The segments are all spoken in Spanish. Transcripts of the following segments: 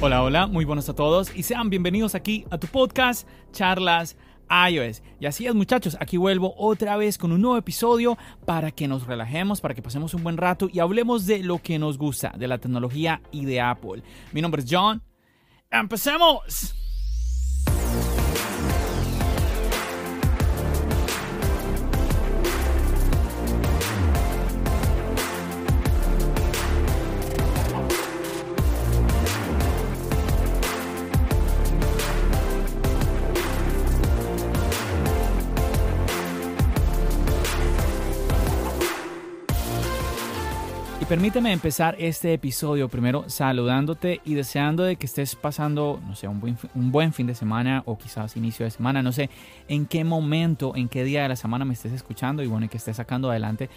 Hola, hola, muy buenos a todos y sean bienvenidos aquí a tu podcast Charlas iOS. Y así es muchachos, aquí vuelvo otra vez con un nuevo episodio para que nos relajemos, para que pasemos un buen rato y hablemos de lo que nos gusta, de la tecnología y de Apple. Mi nombre es John. ¡Empecemos! Permíteme empezar este episodio primero saludándote y deseando de que estés pasando, no sé, un buen, un buen fin de semana o quizás inicio de semana, no sé en qué momento, en qué día de la semana me estés escuchando y bueno, que estés sacando adelante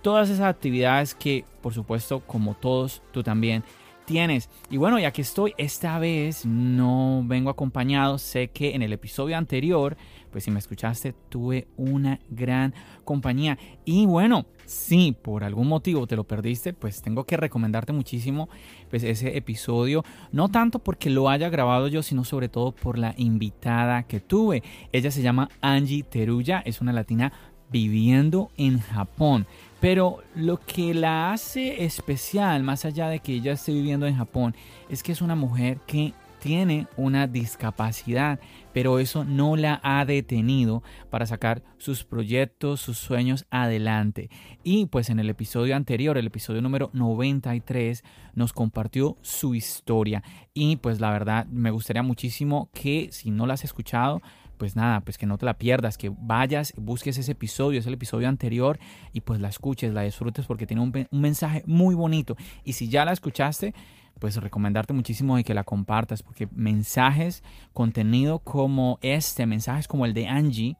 todas esas actividades que, por supuesto, como todos, tú también tienes. Y bueno, ya que estoy, esta vez no vengo acompañado. Sé que en el episodio anterior, pues si me escuchaste, tuve una gran compañía. Y bueno, si por algún motivo te lo perdiste, pues tengo que recomendarte muchísimo pues ese episodio. No tanto porque lo haya grabado yo, sino sobre todo por la invitada que tuve. Ella se llama Angie Teruya, es una latina viviendo en Japón. Pero lo que la hace especial, más allá de que ella esté viviendo en Japón, es que es una mujer que tiene una discapacidad, pero eso no la ha detenido para sacar sus proyectos, sus sueños adelante. Y pues en el episodio anterior, el episodio número 93, nos compartió su historia. Y pues la verdad me gustaría muchísimo que si no la has escuchado, pues nada, pues que no te la pierdas, que vayas, busques ese episodio, es el episodio anterior y pues la escuches, la disfrutes porque tiene un, mensaje muy bonito. Y si ya la escuchaste, pues recomendarte muchísimo y que la compartas porque mensajes, contenido como este, mensajes como el de Angie,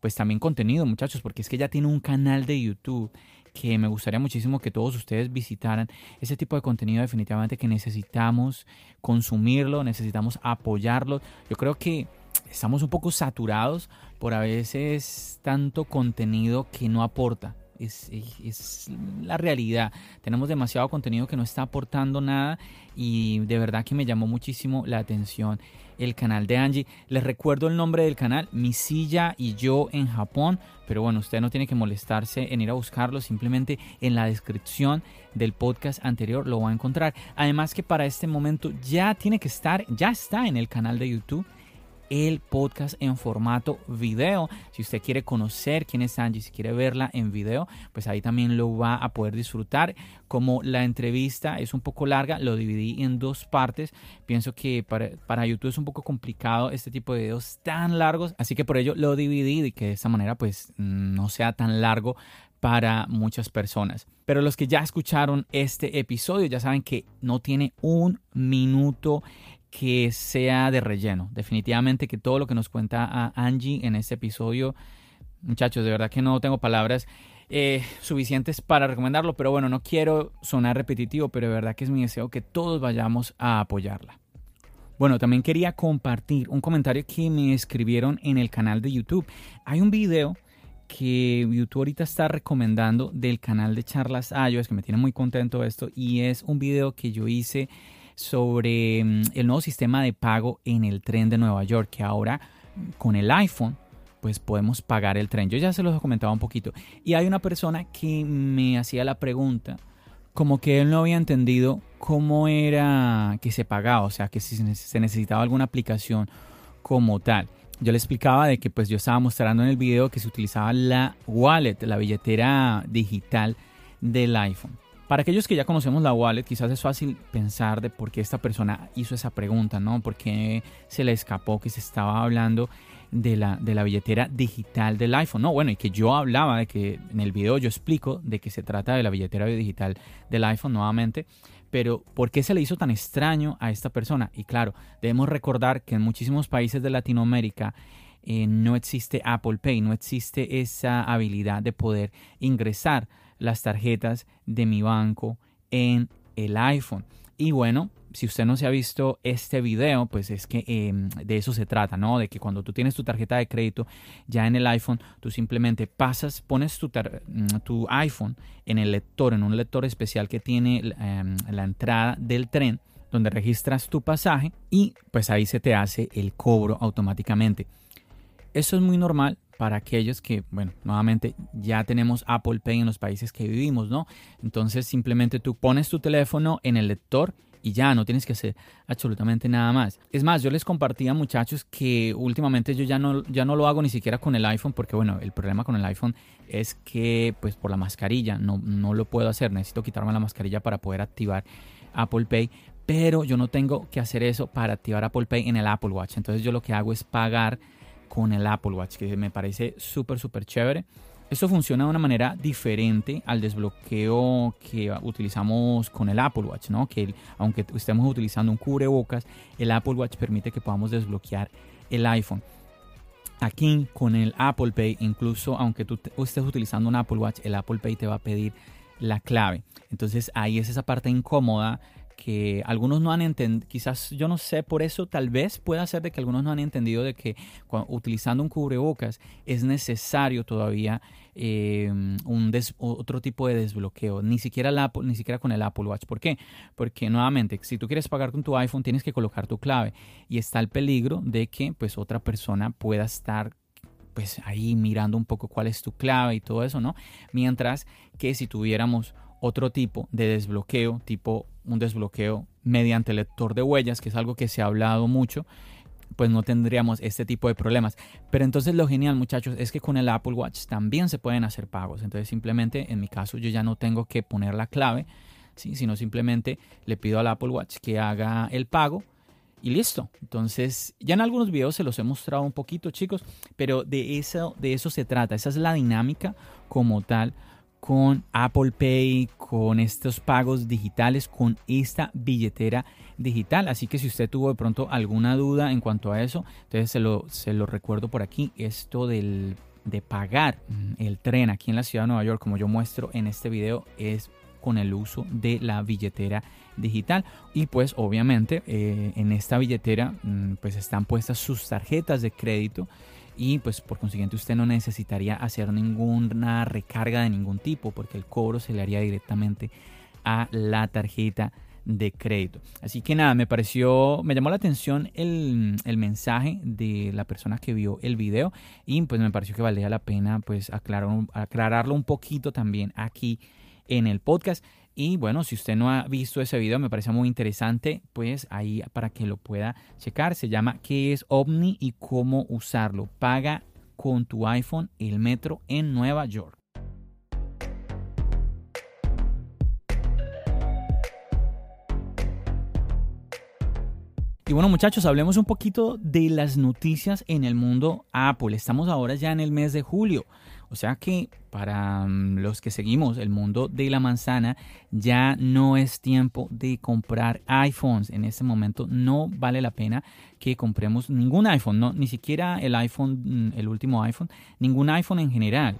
pues también contenido muchachos, porque es que ella tiene un canal de YouTube que me gustaría muchísimo que todos ustedes visitaran. Ese tipo de contenido definitivamente que necesitamos consumirlo, necesitamos apoyarlo. Yo creo que estamos un poco saturados por a veces tanto contenido que no aporta. Es, es, la realidad. Tenemos demasiado contenido que no está aportando nada y de verdad que me llamó muchísimo la atención el canal de Angie. Les recuerdo el nombre del canal, Mi silla y yo en Japón, pero bueno, usted no tiene que molestarse en ir a buscarlo, simplemente en la descripción del podcast anterior lo va a encontrar. Además que para este momento ya tiene que estar, ya está en el canal de YouTube el podcast en formato video. Si usted quiere conocer quién es Angie, si quiere verla en video, pues ahí también lo va a poder disfrutar. Como la entrevista es un poco larga, lo dividí en dos partes. Pienso que para, YouTube es un poco complicado este tipo de videos tan largos, así que por ello lo dividí y que de esta manera pues no sea tan largo para muchas personas. Pero los que ya escucharon este episodio ya saben que no tiene un minuto que sea de relleno. Definitivamente que todo lo que nos cuenta a Angie en este episodio, muchachos, de verdad que no tengo palabras eh, suficientes para recomendarlo, pero bueno, no quiero sonar repetitivo, pero de verdad que es mi deseo que todos vayamos a apoyarla. Bueno, también quería compartir un comentario que me escribieron en el canal de YouTube. Hay un video que YouTube ahorita está recomendando del canal de Charlas es que me tiene muy contento esto, y es un video que yo hice sobre mm, el nuevo sistema de pago en el tren de Nueva York, que ahora con el iPhone pues podemos pagar el tren. Yo ya se los he comentado un poquito. Y hay una persona que me hacía la pregunta, como que él no había entendido cómo era que se pagaba, o sea, que si se necesitaba alguna aplicación como tal. Yo le explicaba de que pues yo estaba mostrando en el video que se utilizaba la wallet, la billetera digital del iPhone. Para aquellos que ya conocemos la wallet, quizás es fácil pensar de por qué esta persona hizo esa pregunta, ¿no? ¿Por qué se le escapó que se estaba hablando de la, de la billetera digital del iPhone. No, bueno, y que yo hablaba de que en el video yo explico de que se trata de la billetera digital del iPhone nuevamente. Pero, ¿por qué se le hizo tan extraño a esta persona? Y claro, debemos recordar que en muchísimos países de Latinoamérica eh, no existe Apple Pay, no existe esa habilidad de poder ingresar las tarjetas de mi banco en el iPhone. Y bueno, si usted no se ha visto este video, pues es que em, de eso se trata, ¿no? De que cuando tú tienes tu tarjeta de crédito ya en el iPhone, tú simplemente pasas, pones tu, mm, iPhone en el lector, en un lector especial que tiene em, la entrada del tren, donde registras tu pasaje y pues ahí se te hace el cobro automáticamente. Eso es muy normal para aquellos que, bueno, nuevamente ya tenemos Apple Pay en los países que vivimos, ¿no? Entonces simplemente tú pones tu teléfono en el lector y ya no tienes que hacer absolutamente nada más. Es más, yo les compartía muchachos que últimamente yo ya no, ya no lo hago ni siquiera con el iPhone porque bueno, el problema con el iPhone es que pues por la mascarilla no, no lo puedo hacer, necesito quitarme la mascarilla para poder activar Apple Pay, pero yo no tengo que hacer eso para activar Apple Pay en el Apple Watch. Entonces yo lo que hago es pagar con el Apple Watch, que me parece súper, súper chévere. Esto funciona de una manera diferente al desbloqueo que utilizamos con el Apple Watch, ¿no? Que aunque estemos utilizando un cubrebocas, el Apple Watch permite que podamos desbloquear el iPhone. Aquí con el Apple Pay, incluso aunque tú estés utilizando un Apple Watch, el Apple Pay te va a pedir la clave. Entonces ahí es esa parte incómoda que algunos no han entendido, quizás yo no sé, por eso tal vez pueda ser de que algunos no han entendido de que utilizando un cubrebocas es necesario todavía eh, un otro tipo de desbloqueo, ni siquiera, la, ni siquiera con el Apple Watch. ¿Por qué? Porque nuevamente, si tú quieres pagar con tu iPhone, tienes que colocar tu clave y está el peligro de que pues otra persona pueda estar pues ahí mirando un poco cuál es tu clave y todo eso, ¿no? Mientras que si tuviéramos otro tipo de desbloqueo, tipo un desbloqueo mediante lector de huellas, que es algo que se ha hablado mucho, pues no tendríamos este tipo de problemas. Pero entonces lo genial, muchachos, es que con el Apple Watch también se pueden hacer pagos. Entonces simplemente, en mi caso, yo ya no tengo que poner la clave, ¿sí? sino simplemente le pido al Apple Watch que haga el pago y listo. Entonces, ya en algunos videos se los he mostrado un poquito, chicos, pero de eso, de eso se trata. Esa es la dinámica como tal con Apple Pay, con estos pagos digitales, con esta billetera digital. Así que si usted tuvo de pronto alguna duda en cuanto a eso, entonces se lo, se lo recuerdo por aquí. Esto del, de pagar el tren aquí en la ciudad de Nueva York, como yo muestro en este video, es con el uso de la billetera digital y pues obviamente eh, en esta billetera mm, pues están puestas sus tarjetas de crédito y pues por consiguiente usted no necesitaría hacer ninguna recarga de ningún tipo porque el cobro se le haría directamente a la tarjeta de crédito. Así que nada, me pareció, me llamó la atención el, mensaje de la persona que vio el video y pues me pareció que valía la pena pues aclarar, aclararlo un poquito también aquí en el podcast. Y bueno, si usted no ha visto ese video, me parece muy interesante, pues ahí para que lo pueda checar. Se llama ¿Qué es OVNI y cómo usarlo? Paga con tu iPhone el metro en Nueva York. Y bueno muchachos, hablemos un poquito de las noticias en el mundo Apple. Estamos ahora ya en el mes de julio. O sea que para mm, los que seguimos el mundo de la manzana, ya no es tiempo de comprar iPhones. En este momento no vale la pena que compremos ningún iPhone, no, ni siquiera el iPhone, mm, el último iPhone, ningún iPhone en general.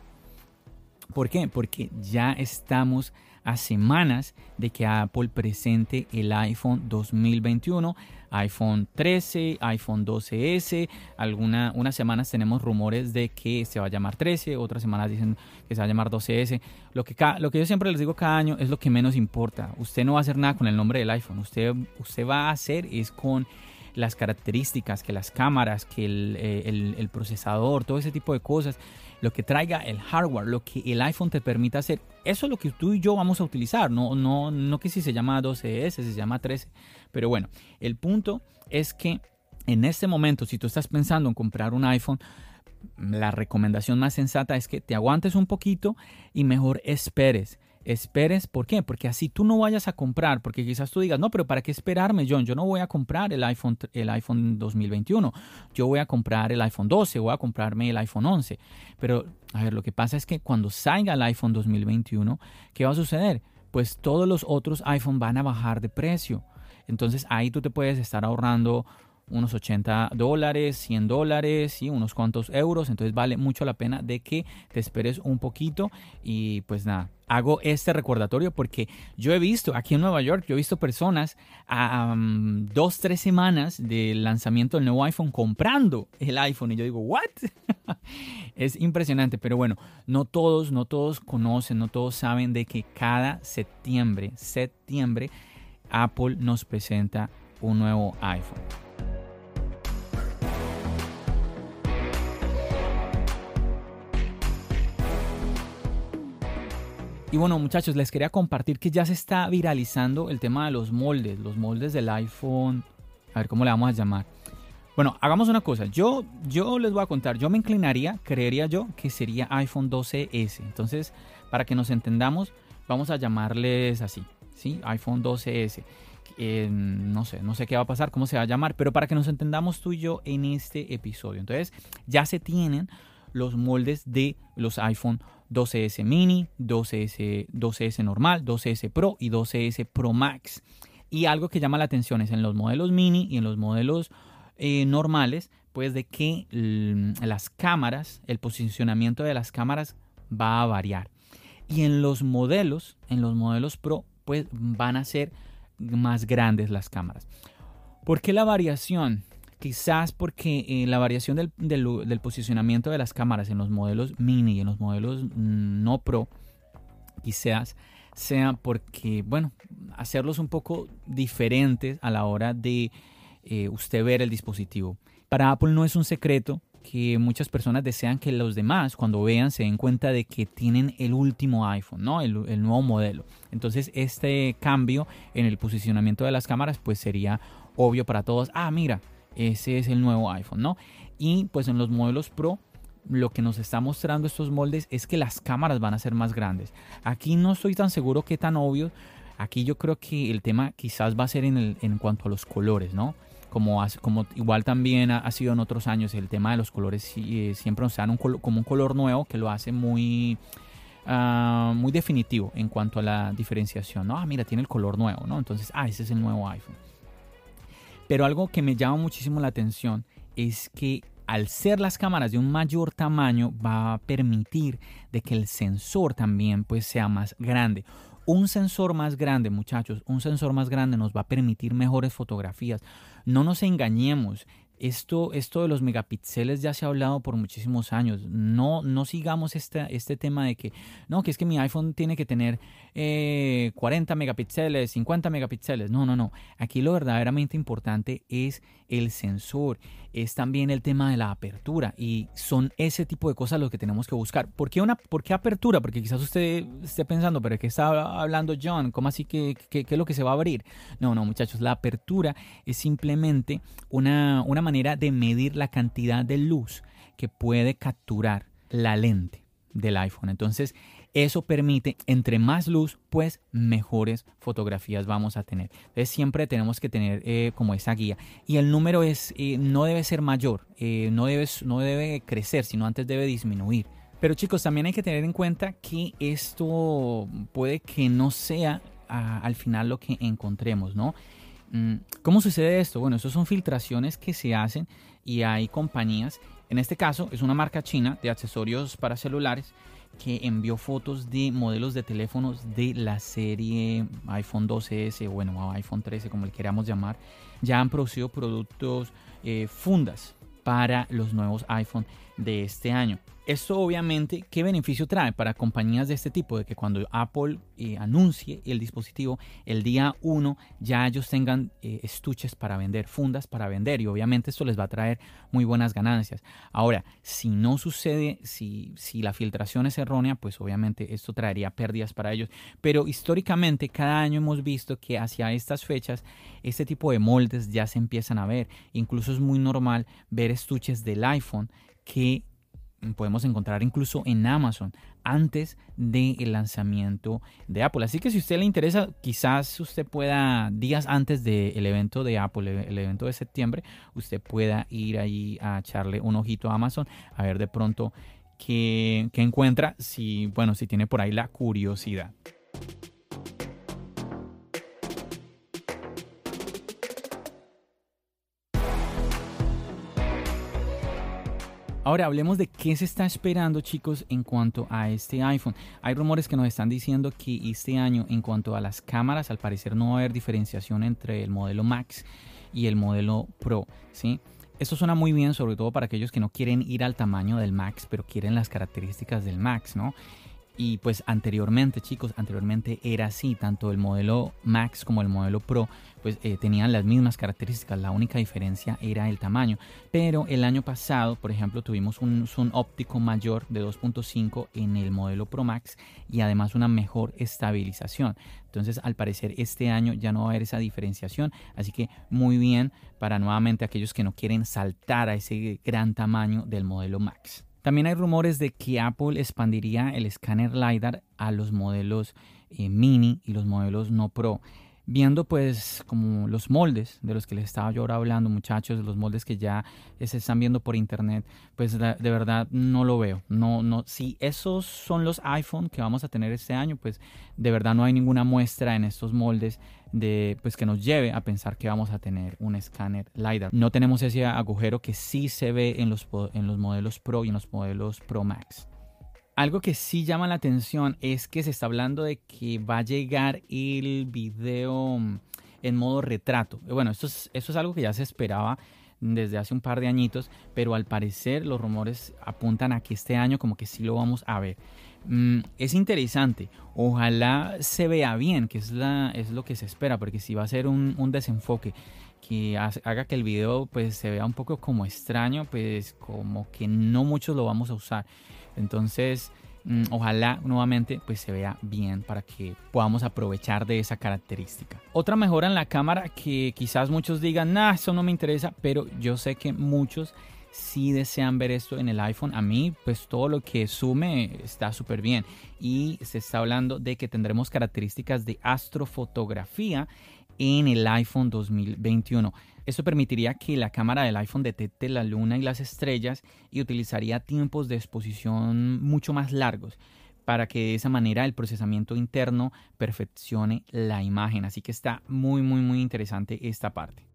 ¿Por qué? Porque ya estamos a semanas de que Apple presente el iPhone 2021, iPhone 13, iPhone 12S. Alguna, unas semanas tenemos rumores de que se va a llamar 13, otras semanas dicen que se va a llamar 12S. Lo que, lo que yo siempre les digo cada año es lo que menos importa. Usted no va a hacer nada con el nombre del iPhone. Usted, usted va a hacer es con las características, que las cámaras, que el, eh, el procesador, todo ese tipo de cosas lo que traiga el hardware, lo que el iPhone te permita hacer. Eso es lo que tú y yo vamos a utilizar, no, no, no que si se llama 12S, si se llama 13. Pero bueno, el punto es que en este momento, si tú estás pensando en comprar un iPhone, la recomendación más sensata es que te aguantes un poquito y mejor esperes esperes. ¿Por qué? Porque así tú no vayas a comprar, porque quizás tú digas, no, pero ¿para qué esperarme, John? Yo no voy a comprar el iPhone, el iPhone 2021. Yo voy a comprar el iPhone 12, voy a comprarme el iPhone 11. Pero, a ver, lo que pasa es que cuando salga el iPhone 2021, ¿qué va a suceder? Pues todos los otros iPhone van a bajar de precio. Entonces ahí tú te puedes estar ahorrando unos 80 dólares, 100 dólares y unos cuantos euros. Entonces vale mucho la pena de que te esperes un poquito y pues nada. Hago este recordatorio porque yo he visto aquí en Nueva York, yo he visto personas a dos, tres semanas del lanzamiento del nuevo iPhone comprando el iPhone y yo digo, ¿what? es impresionante, pero bueno, no todos, no todos conocen, no todos saben de que cada septiembre, septiembre, Apple nos presenta un nuevo iPhone. Y bueno, muchachos, les quería compartir que ya se está viralizando el tema de los moldes, los moldes del iPhone. A ver cómo le vamos a llamar. Bueno, hagamos una cosa. Yo, yo les voy a contar. Yo me inclinaría, creería yo, que sería iPhone 12S. Entonces, para que nos entendamos, vamos a llamarles así, ¿sí? iPhone 12S. Eh, no sé, no sé qué va a pasar, cómo se va a llamar, pero para que nos entendamos tú y yo en este episodio. Entonces, ya se tienen los moldes de los iPhone 12S mini, 12S, 12S normal, 12S Pro y 12S Pro Max. Y algo que llama la atención es en los modelos mini y en los modelos eh, normales, pues de que las cámaras, el posicionamiento de las cámaras va a variar. Y en los modelos, en los modelos Pro, pues van a ser más grandes las cámaras. ¿Por qué la variación? Quizás porque eh, la variación del, posicionamiento de las cámaras en los modelos mini y en los modelos mm, no pro, quizás sea porque, bueno, hacerlos un poco diferentes a la hora de eh, usted ver el dispositivo. Para Apple no es un secreto que muchas personas desean que los demás cuando vean se den cuenta de que tienen el último iPhone, ¿no? El, el, nuevo modelo. Entonces este cambio en el posicionamiento de las cámaras pues sería obvio para todos. Ah, mira, ese es el nuevo iPhone, ¿no? Y pues en los modelos Pro lo que nos está mostrando estos moldes es que las cámaras van a ser más grandes. Aquí no estoy tan seguro que tan obvio. Aquí yo creo que el tema quizás va a ser en, cuanto a los colores, ¿no? Como, igual también ha, sido en otros años, el tema de los colores eh, siempre nos dan como un color nuevo que lo hace muy, ah, muy definitivo en cuanto a la diferenciación. ¿no? Ah, mira, tiene el color nuevo, ¿no? Entonces, ah, ese es el nuevo iPhone. Pero algo que me llama muchísimo la atención es que al ser las cámaras de un mayor tamaño va a permitir de que el sensor también pues sea más grande. Un sensor más grande, muchachos, un sensor más grande nos va a permitir mejores fotografías. No nos engañemos, esto, esto de los megapíxeles ya se ha hablado por muchísimos años. No, no sigamos este, este tema de que, no, que es que mi iPhone tiene que tener 40 eh, megapíxeles, 50 megapíxeles. No, no, no. Aquí lo verdaderamente importante es el sensor, es también el tema de la apertura y son ese tipo de cosas lo que tenemos que buscar. ¿Por qué, una, por apertura? Porque quizás usted esté pensando, pero ¿qué está hablando John? ¿Cómo así que, qué es lo que se va a abrir? No, no, muchachos, la apertura es simplemente una, una manera de medir la cantidad de luz que puede capturar la lente del iPhone. Entonces, eso permite, entre más luz, pues mejores fotografías vamos a tener. Entonces siempre tenemos que tener eh, como esa guía. Y el número es, eh, no debe ser mayor, eh, no, debe, no debe crecer, sino antes debe disminuir. Pero chicos, también hay que tener en cuenta que esto puede que no sea ah, al final lo que encontremos, ¿no? Mm, ¿Cómo sucede esto? Bueno, eso son filtraciones que se hacen y hay compañías, en este caso es una marca china de accesorios para celulares que envió fotos de modelos de teléfonos de la serie iPhone 12S, bueno, iPhone 13, como le queramos llamar, ya han producido productos eh, fundas para los nuevos iPhone de este año. Esto obviamente, ¿qué beneficio trae para compañías de este tipo? De que cuando Apple eh, anuncie el dispositivo el día 1, ya ellos tengan eh, estuches para vender, fundas para vender y obviamente esto les va a traer muy buenas ganancias. Ahora, si no sucede, si, si la filtración es errónea, pues obviamente esto traería pérdidas para ellos. Pero históricamente cada año hemos visto que hacia estas fechas este tipo de moldes ya se empiezan a ver. Incluso es muy normal ver estuches del iPhone que podemos encontrar incluso en Amazon antes del lanzamiento de Apple. Así que si a usted le interesa, quizás usted pueda, días antes del evento de Apple, el evento de septiembre, usted pueda ir ahí a echarle un ojito a Amazon, a ver de pronto qué, qué encuentra, si, bueno, si tiene por ahí la curiosidad. Ahora hablemos de qué se está esperando chicos en cuanto a este iPhone. Hay rumores que nos están diciendo que este año en cuanto a las cámaras al parecer no va a haber diferenciación entre el modelo Max y el modelo Pro. ¿sí? Esto suena muy bien sobre todo para aquellos que no quieren ir al tamaño del Max pero quieren las características del Max. ¿no? Y pues anteriormente, chicos, anteriormente era así, tanto el modelo Max como el modelo Pro, pues eh, tenían las mismas características, la única diferencia era el tamaño. Pero el año pasado, por ejemplo, tuvimos un zoom óptico mayor de 2.5 en el modelo Pro Max y además una mejor estabilización. Entonces, al parecer, este año ya no va a haber esa diferenciación, así que muy bien para nuevamente aquellos que no quieren saltar a ese gran tamaño del modelo Max. También hay rumores de que Apple expandiría el escáner LiDAR a los modelos eh, mini y los modelos no Pro viendo pues como los moldes de los que les estaba yo ahora hablando muchachos, los moldes que ya se están viendo por internet, pues de verdad no lo veo. No, no, si esos son los iPhone que vamos a tener este año, pues de verdad no hay ninguna muestra en estos moldes de pues que nos lleve a pensar que vamos a tener un escáner LiDAR. No tenemos ese agujero que sí se ve en los, en los modelos Pro y en los modelos Pro Max. Algo que sí llama la atención es que se está hablando de que va a llegar el video en modo retrato. Bueno, esto es, es algo que ya se esperaba desde hace un par de añitos, pero al parecer los rumores apuntan a que este año como que sí lo vamos a ver. Mm, es interesante, ojalá se vea bien, que es, la, es lo que se espera, porque si va a ser un, un desenfoque que haga que el video pues se vea un poco como extraño, pues como que no muchos lo vamos a usar. Entonces, ojalá nuevamente pues se vea bien para que podamos aprovechar de esa característica. Otra mejora en la cámara que quizás muchos digan, nah, eso no me interesa, pero yo sé que muchos sí desean ver esto en el iPhone. A mí, pues todo lo que sume está súper bien. Y se está hablando de que tendremos características de astrofotografía en el iPhone 2021. Esto permitiría que la cámara del iPhone detecte la luna y las estrellas y utilizaría tiempos de exposición mucho más largos para que de esa manera el procesamiento interno perfeccione la imagen. Así que está muy muy muy interesante esta parte.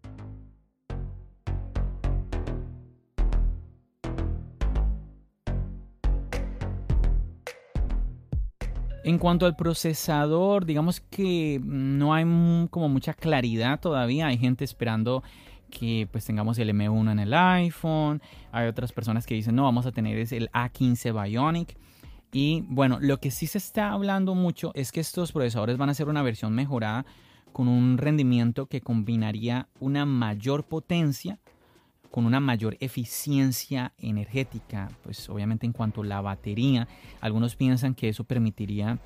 En cuanto al procesador, digamos que no hay como mucha claridad todavía. Hay gente esperando que pues tengamos el M1 en el iPhone. Hay otras personas que dicen, no, vamos a tener es el A15 Bionic. Y bueno, lo que sí se está hablando mucho es que estos procesadores van a ser una versión mejorada con un rendimiento que combinaría una mayor potencia con una mayor eficiencia energética, pues obviamente en cuanto a la batería, algunos piensan que eso permitiría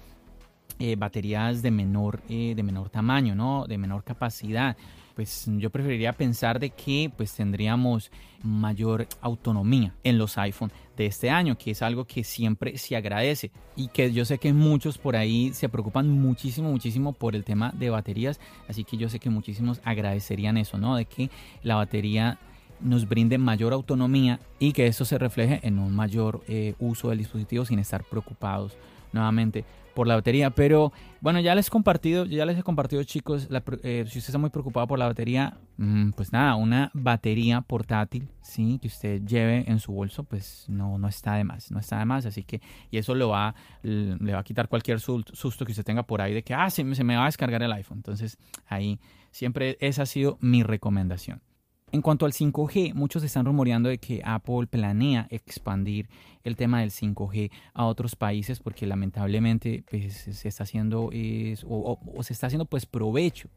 eh, baterías de menor, eh, de menor tamaño, ¿no? de menor capacidad. Pues yo preferiría pensar de que pues tendríamos mayor autonomía en los iPhone de este año, que es algo que siempre se agradece y que yo sé que muchos por ahí se preocupan muchísimo, muchísimo por el tema de baterías, así que yo sé que muchísimos agradecerían eso, ¿no? De que la batería nos brinde mayor autonomía y que eso se refleje en un mayor eh, uso del dispositivo sin estar preocupados nuevamente por la batería. Pero bueno, ya les he compartido, ya les he compartido chicos, eh, si usted está muy preocupado por la batería, mm, pues nada, una batería portátil, sí, que usted lleve en su bolso, pues no, no está de más, no está de más, así que, y eso lo va, le va a quitar cualquier susto que usted tenga por ahí de que, ah, se me va a descargar el iPhone. Entonces, ahí siempre esa ha sido mi recomendación. En cuanto al 5G, muchos están rumoreando de que Apple planea expandir el tema del 5G a otros países porque lamentablemente pues, se está haciendo o, se está haciendo pues provecho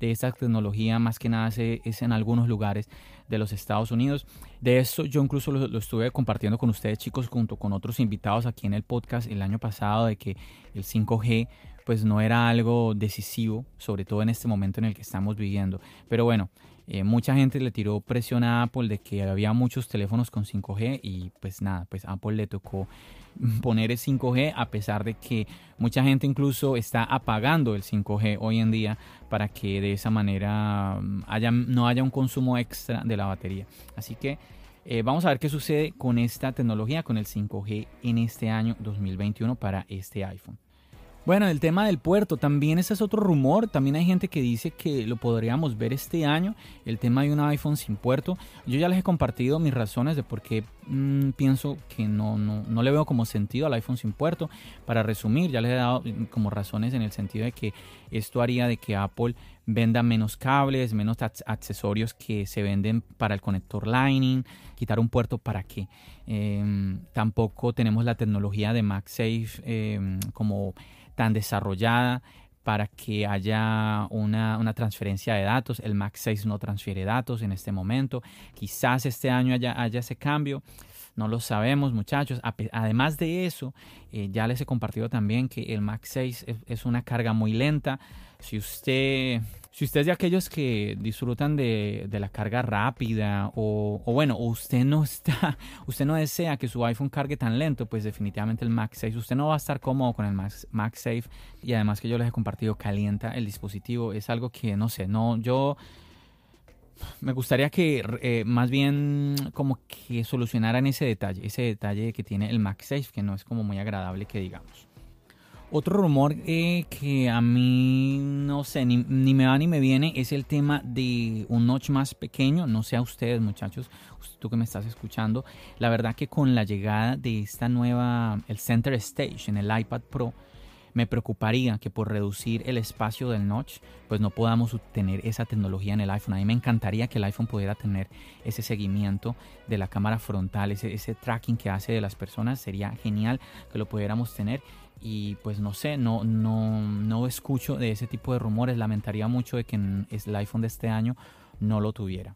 de esta tecnología más que nada es en algunos lugares de los Estados Unidos. De esto yo incluso lo, lo, estuve compartiendo con ustedes chicos junto con otros invitados aquí en el podcast el año pasado de que el 5G pues no era algo decisivo, sobre todo en este momento en el que estamos viviendo. Pero bueno, eh, mucha gente le tiró presión a Apple de que había muchos teléfonos con 5G y pues nada, pues Apple le tocó poner el 5G a pesar de que mucha gente incluso está apagando el 5G hoy en día para que de esa manera mm, haya, no haya un consumo extra de la batería. Así que eh, vamos a ver qué sucede con esta tecnología, con el 5G en este año 2021 para este iPhone. Bueno, el tema del puerto, también ese es otro rumor. También hay gente que dice que lo podríamos ver este año, el tema de un iPhone sin puerto. Yo ya les he compartido mis razones de por qué mm, pienso que no, no, no, le veo como sentido al iPhone sin puerto. Para resumir, ya les he dado mm, como razones en el sentido de que esto haría de que Apple venda menos cables, menos accesorios que se venden para el conector Lightning, quitar un puerto para qué. Em, tampoco tenemos la tecnología de MagSafe em, como tan desarrollada para que haya una, transferencia de datos. El Mac 6 no transfiere datos en este momento. Quizás este año haya, haya ese cambio. No lo sabemos, muchachos. Además de eso, eh, ya les he compartido también que el Mac 6 es una carga muy lenta. Si usted si usted es de aquellos que disfrutan de, la carga rápida o, bueno, usted no está, usted no desea que su iPhone cargue tan lento, pues definitivamente el MagSafe, usted no va a estar cómodo con el MagSafe y además que yo les he compartido calienta el dispositivo, es algo que no sé, no, yo me gustaría que eh, más bien como que solucionaran ese detalle, ese detalle que tiene el MagSafe, que no es como muy agradable que digamos. Otro rumor eh, que a mí no sé, ni, me va ni me viene, es el tema de un notch más pequeño. No sé a ustedes, muchachos, tú que me estás escuchando. La verdad que con la llegada de esta nueva, el Center Stage en el iPad Pro, me preocuparía que por reducir el espacio del notch, pues no podamos obtener esa tecnología en el iPhone. A mí me encantaría que el iPhone pudiera tener ese seguimiento de la cámara frontal, ese, ese tracking que hace de las personas. Sería genial que lo pudiéramos tener y pues no sé, no, no, no escucho de ese tipo de rumores. Lamentaría mucho de que el iPhone de este año no lo tuviera.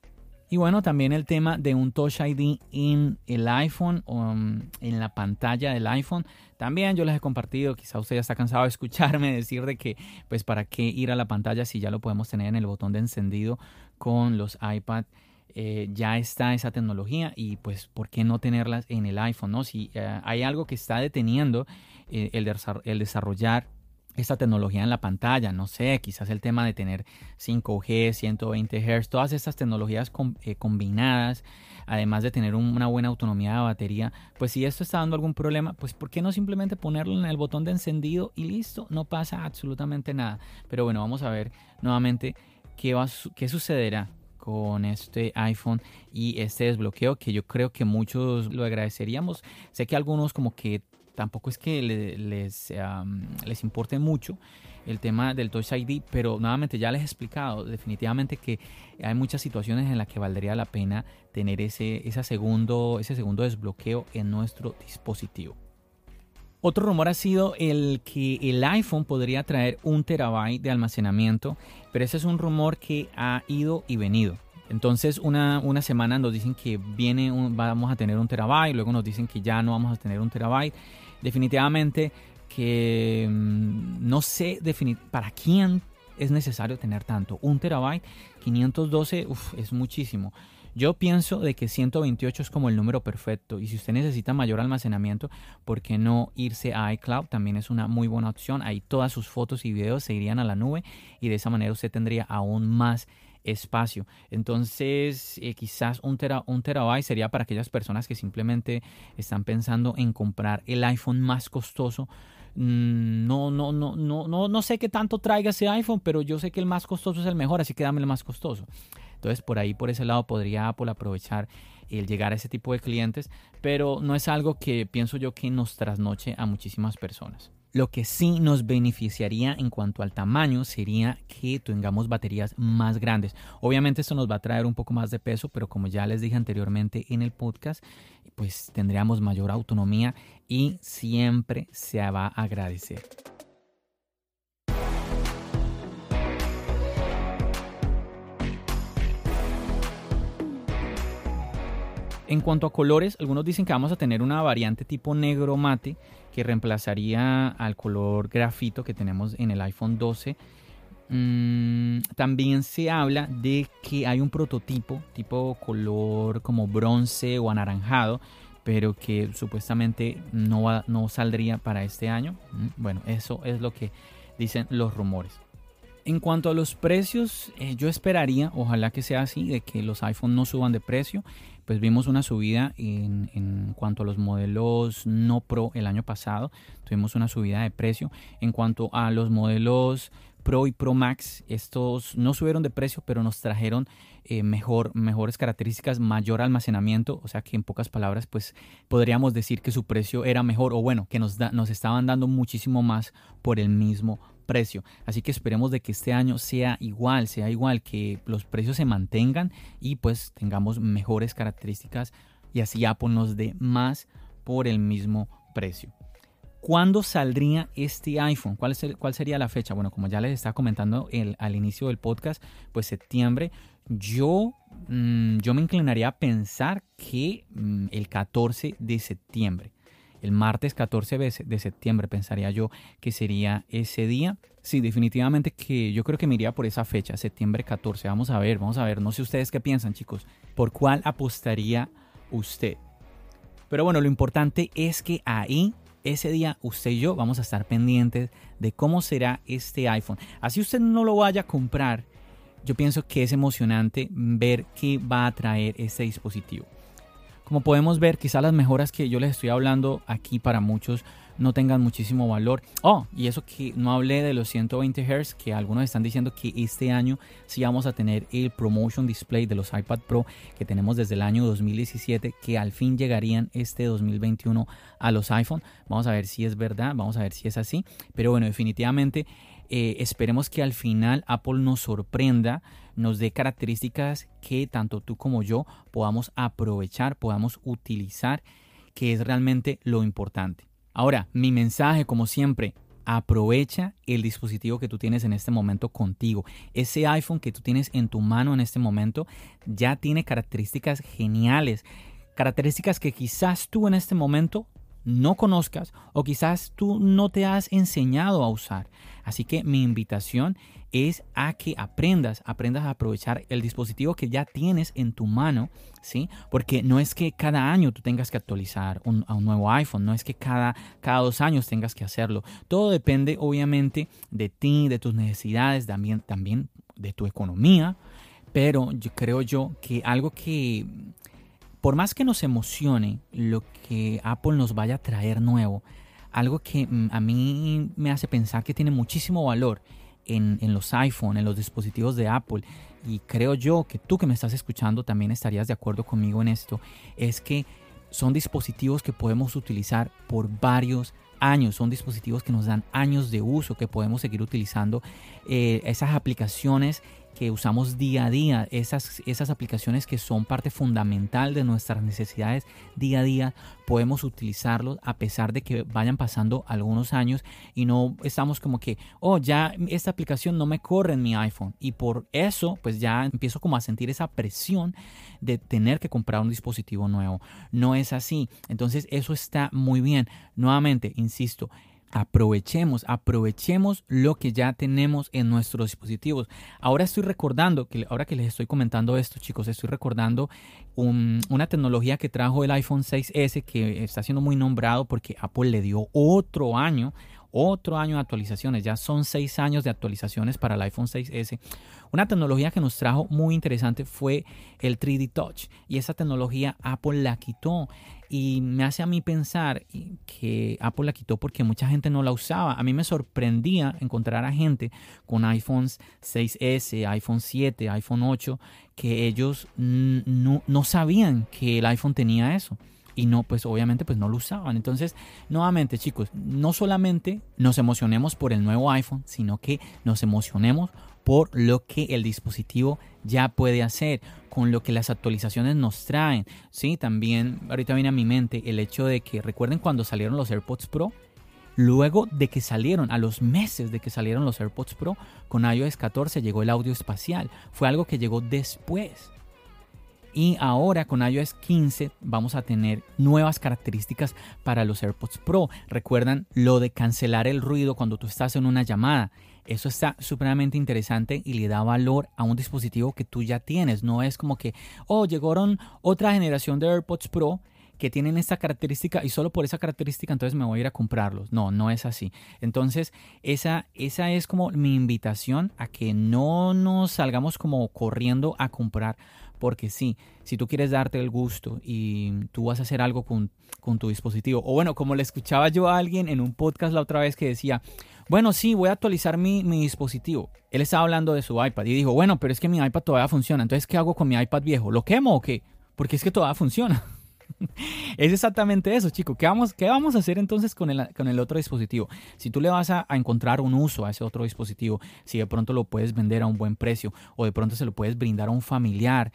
Y bueno, también el tema de un Touch ID en el iPhone o um, en la pantalla del iPhone. También yo les he compartido, quizá usted ya está cansado de escucharme decir de que pues para qué ir a la pantalla si ya lo podemos tener en el botón de encendido con los iPad. Eh, ya está esa tecnología y pues por qué no tenerlas en el iPhone, ¿no? Si eh, hay algo que está deteniendo eh, el, desarrollar esta tecnología en la pantalla, no sé, quizás el tema de tener 5G, 120 Hz, todas estas tecnologías eh, combinadas, además de tener una buena autonomía de batería, pues si esto está dando algún problema, pues ¿por qué no simplemente ponerlo en el botón de encendido y listo? No pasa absolutamente nada. Pero bueno, vamos a ver nuevamente qué, va, qué sucederá con este iPhone y este desbloqueo que yo creo que muchos lo agradeceríamos. Sé que algunos como que tampoco es que les, les importe mucho el tema del Touch ID, pero nuevamente ya les he explicado definitivamente que hay muchas situaciones en las que valdría la pena tener ese, ese, segundo, ese segundo desbloqueo en nuestro dispositivo. Otro rumor ha sido el que el iPhone podría traer un terabyte de almacenamiento, pero ese es un rumor que ha ido y venido. Entonces una, una semana nos dicen que viene vamos a tener un terabyte, luego nos dicen que ya no vamos a tener un terabyte definitivamente que mm, no sé para quién es necesario tener tanto. Un terabyte, 512, es muchísimo. Yo pienso de que 128 es como el número perfecto y si usted necesita mayor almacenamiento, ¿por qué no irse a iCloud? También es una muy buena opción. Ahí todas sus fotos y videos se irían a la nube y de esa manera usted tendría aún más espacio. Entonces, eh, quizás un, un terabyte sería para aquellas personas que simplemente están pensando en comprar el iPhone más costoso. No, no, no, no, no, no sé qué tanto traiga ese iPhone, pero yo sé que el más costoso es el mejor, así que dame el más costoso. Entonces, por ahí, por ese lado, podría Apple aprovechar el llegar a ese tipo de clientes, pero no es algo que pienso yo que nos trasnoche a muchísimas personas. Lo que sí nos beneficiaría en cuanto al tamaño sería que tengamos baterías más grandes. Obviamente esto nos va a traer un poco más de peso, pero como ya les dije anteriormente en el podcast, pues tendríamos mayor autonomía y siempre se va a agradecer. En cuanto a colores, algunos dicen que vamos a tener una variante tipo negro mate que reemplazaría al color grafito que tenemos en el iPhone 12. Mm, también se habla de que hay un prototipo tipo color como bronce o anaranjado, pero que supuestamente no, no saldría para este año. Mm, bueno, eso es lo que dicen los rumores. En cuanto a los precios, eh, yo esperaría, ojalá que sea así, de que los iPhones no suban de precio. Pues vimos una subida en, en, cuanto a los modelos no Pro el año pasado. Tuvimos una subida de precio. En cuanto a los modelos Pro y Pro Max, estos no subieron de precio, pero nos trajeron eh, mejor, mejores características, mayor almacenamiento. O sea que en pocas palabras, pues podríamos decir que su precio era mejor o bueno, que nos, nos estaban dando muchísimo más por el mismo precio. Así que esperemos de que este año sea igual, sea igual, que los precios se mantengan y pues tengamos mejores características y así Apple nos dé más por el mismo precio. ¿Cuándo saldría este iPhone? ¿Cuál, es ¿Cuál, sería la fecha? Bueno, como ya les estaba comentando al inicio del podcast, pues septiembre. Yo, mm, yo me inclinaría a pensar que mm, el 14 de septiembre el martes 14 de septiembre, pensaría yo que sería ese día. Sí, definitivamente que yo creo que me iría por esa fecha, septiembre 14. Vamos a ver, vamos a ver. No sé ustedes qué piensan, chicos. ¿Por cuál apostaría usted? Pero bueno, lo importante es que ahí, ese día, usted y yo vamos a estar pendientes de cómo será este iPhone. Así usted no lo vaya a comprar, yo pienso que es emocionante ver qué va a traer este dispositivo. Como podemos ver, quizá las mejoras que yo les estoy hablando aquí para muchos no tengan muchísimo valor. Oh, y eso que no hablé de los 120 Hz, que algunos están diciendo que este año sí vamos a tener el Promotion Display de los iPad Pro que tenemos desde el año 2017, que al fin llegarían este 2021 a los iPhone. Vamos a ver si es verdad, vamos a ver si es así. Pero bueno, definitivamente eh, esperemos que al final Apple nos sorprenda, nos dé características que tanto tú como yo podamos aprovechar, podamos utilizar, que es realmente lo importante. Ahora, mi mensaje, como siempre, aprovecha el dispositivo que tú tienes en este momento contigo. Ese iPhone que tú tienes en tu mano en este momento ya tiene características geniales, características que quizás tú en este momento no conozcas o quizás tú no te has enseñado a usar. Así que mi invitación es a que aprendas, aprendas a aprovechar el dispositivo que ya tienes en tu mano, ¿sí? Porque no es que cada año tú tengas que actualizar a un nuevo iPhone, no es que cada, cada dos años tengas que hacerlo. Todo depende obviamente de ti, de tus necesidades, también, también de tu economía, pero yo creo yo que algo que por más que nos emocione lo que Apple nos vaya a traer nuevo, algo que mm, a mí me hace pensar que tiene muchísimo valor en, los iPhone, en los dispositivos de Apple, y creo yo que tú que me estás escuchando también estarías de acuerdo conmigo en esto, es que son dispositivos que podemos utilizar por varios años, son dispositivos que nos dan años de uso, que podemos seguir utilizando eh, esas aplicaciones que usamos día a día, esas, esas aplicaciones que son parte fundamental de nuestras necesidades día a día, podemos utilizarlos a pesar de que vayan pasando algunos años y no estamos como que, oh, ya esta aplicación no me corre en mi iPhone y por eso pues ya empiezo como a sentir esa presión de tener que comprar un dispositivo nuevo. No es así. Entonces eso está muy bien. Nuevamente, insisto, aprovechemos, aprovechemos lo que ya tenemos en nuestros dispositivos. Ahora estoy recordando, que ahora que les estoy comentando esto, chicos, estoy recordando una tecnología que trajo el iPhone 6S que está siendo muy nombrado porque Apple le dio otro año, otro año de actualizaciones. Ya son seis años de actualizaciones para el iPhone 6S. Una tecnología que nos trajo muy interesante fue el 3D Touch y esa tecnología Apple la quitó y me hace a mí pensar que Apple la quitó porque mucha gente no la usaba. A mí me sorprendía encontrar a gente con iPhones 6S, iPhone 7, iPhone 8, que ellos no, no sabían que el iPhone tenía eso y no, pues obviamente pues no lo usaban. Entonces, nuevamente chicos, no solamente nos emocionemos por el nuevo iPhone, sino que nos emocionemos por lo que el dispositivo ya puede hacer, con lo que las actualizaciones nos traen. Sí, también ahorita viene a mi mente el hecho de que recuerden cuando salieron los AirPods Pro, luego de que salieron, a los meses de que salieron los AirPods Pro, con iOS 14 llegó el audio espacial. Fue algo que llegó después. Y ahora con iOS 15 vamos a tener nuevas características para los AirPods Pro. Recuerdan lo de cancelar el ruido cuando tú estás en una llamada. Eso está supremamente interesante y le da valor a un dispositivo que tú ya tienes. No es como que, oh, llegaron otra generación de AirPods Pro que tienen esta característica y solo por esa característica entonces me voy a ir a comprarlos. No, no es así. Entonces, esa, esa es como mi invitación a que no nos salgamos como corriendo a comprar. Porque sí, si tú quieres darte el gusto y tú vas a hacer algo con, con tu dispositivo, o bueno, como le escuchaba yo a alguien en un podcast la otra vez que decía, bueno, sí, voy a actualizar mi, mi, dispositivo. Él estaba hablando de su iPad y dijo, bueno, pero es que mi iPad todavía funciona. Entonces, ¿qué hago con mi iPad viejo? ¿Lo quemo o qué? Porque es que todavía funciona. es exactamente eso, chico. ¿Qué vamos, ¿Qué vamos a hacer entonces con el, con el otro dispositivo? Si tú le vas a, a, encontrar un uso a ese otro dispositivo, si de pronto lo puedes vender a un buen precio o de pronto se lo puedes brindar a un familiar,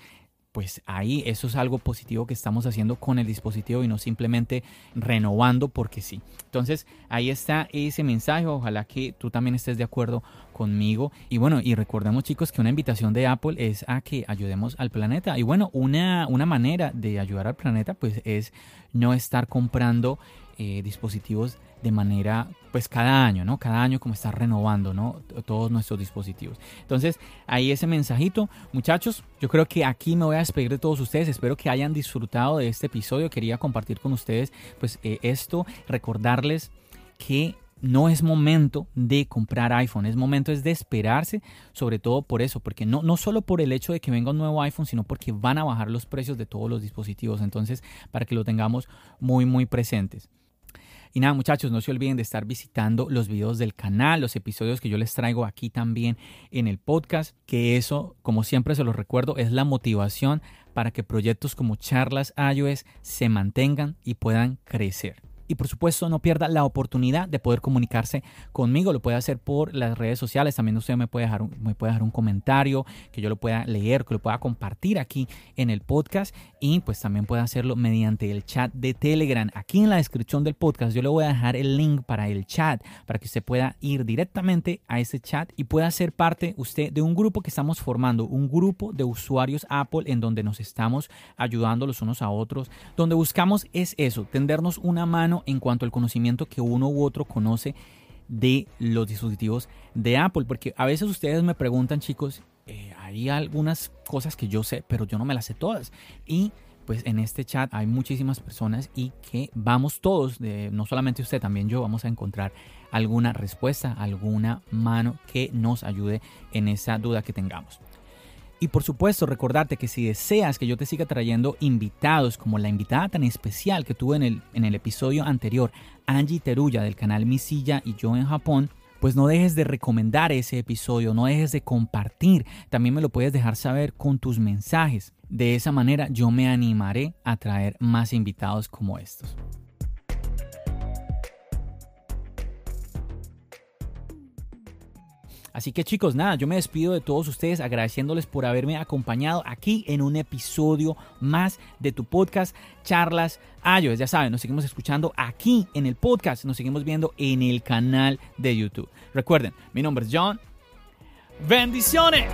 pues ahí eso es algo positivo que estamos haciendo con el dispositivo y no simplemente renovando porque sí. Entonces ahí está ese mensaje, ojalá que tú también estés de acuerdo conmigo. Y bueno, y recordemos chicos que una invitación de Apple es a que ayudemos al planeta. Y bueno, una, una manera de ayudar al planeta pues es no estar comprando eh, dispositivos de manera, pues cada año, ¿no? Cada año como estar renovando, ¿no? Todos nuestros dispositivos. Entonces, ahí ese mensajito. Muchachos, yo creo que aquí me voy a despedir de todos ustedes. Espero que hayan disfrutado de este episodio. Quería compartir con ustedes, pues eh, esto, recordarles que no es momento de comprar iPhone, es momento es de esperarse, sobre todo por eso, porque no, no solo por el hecho de que venga un nuevo iPhone, sino porque van a bajar los precios de todos los dispositivos. Entonces, para que lo tengamos muy, muy presentes. Y nada, muchachos, no se olviden de estar visitando los videos del canal, los episodios que yo les traigo aquí también en el podcast, que eso, como siempre se los recuerdo, es la motivación para que proyectos como charlas iOS se mantengan y puedan crecer. Y por supuesto, no pierda la oportunidad de poder comunicarse conmigo. Lo puede hacer por las redes sociales. También usted me puede dejar un, me puede dejar un comentario, que yo lo pueda leer, que lo pueda compartir aquí en el podcast. Y pues también puede hacerlo mediante el chat de Telegram. Aquí en la descripción del podcast yo le voy a dejar el link para el chat, para que usted pueda ir directamente a ese chat y pueda ser parte usted de un grupo que estamos formando, un grupo de usuarios Apple en donde nos estamos ayudando los unos a otros, donde buscamos es eso, tendernos una mano en cuanto al conocimiento que uno u otro conoce de los dispositivos de Apple. Porque a veces ustedes me preguntan, chicos, eh, hay algunas cosas que yo sé, pero yo no me las sé todas. Y pues en este chat hay muchísimas personas y que vamos todos, no solamente usted, también yo, vamos a encontrar alguna respuesta, alguna mano que nos ayude en esa duda que tengamos. Y por supuesto, recordarte que si deseas que yo te siga trayendo invitados, como la invitada tan especial que tuve en el, en el episodio anterior, Angie Teruya del canal Mi Silla y yo en Japón, pues no dejes de recomendar ese episodio, no dejes de compartir, también me lo puedes dejar saber con tus mensajes. De esa manera yo me animaré a traer más invitados como estos. Así que chicos, nada, yo me despido de todos ustedes agradeciéndoles por haberme acompañado aquí en un episodio más de tu podcast Charlas iOS. Ya saben, nos seguimos escuchando aquí en el podcast, nos seguimos viendo en el canal de YouTube. Recuerden, mi nombre es John. Bendiciones.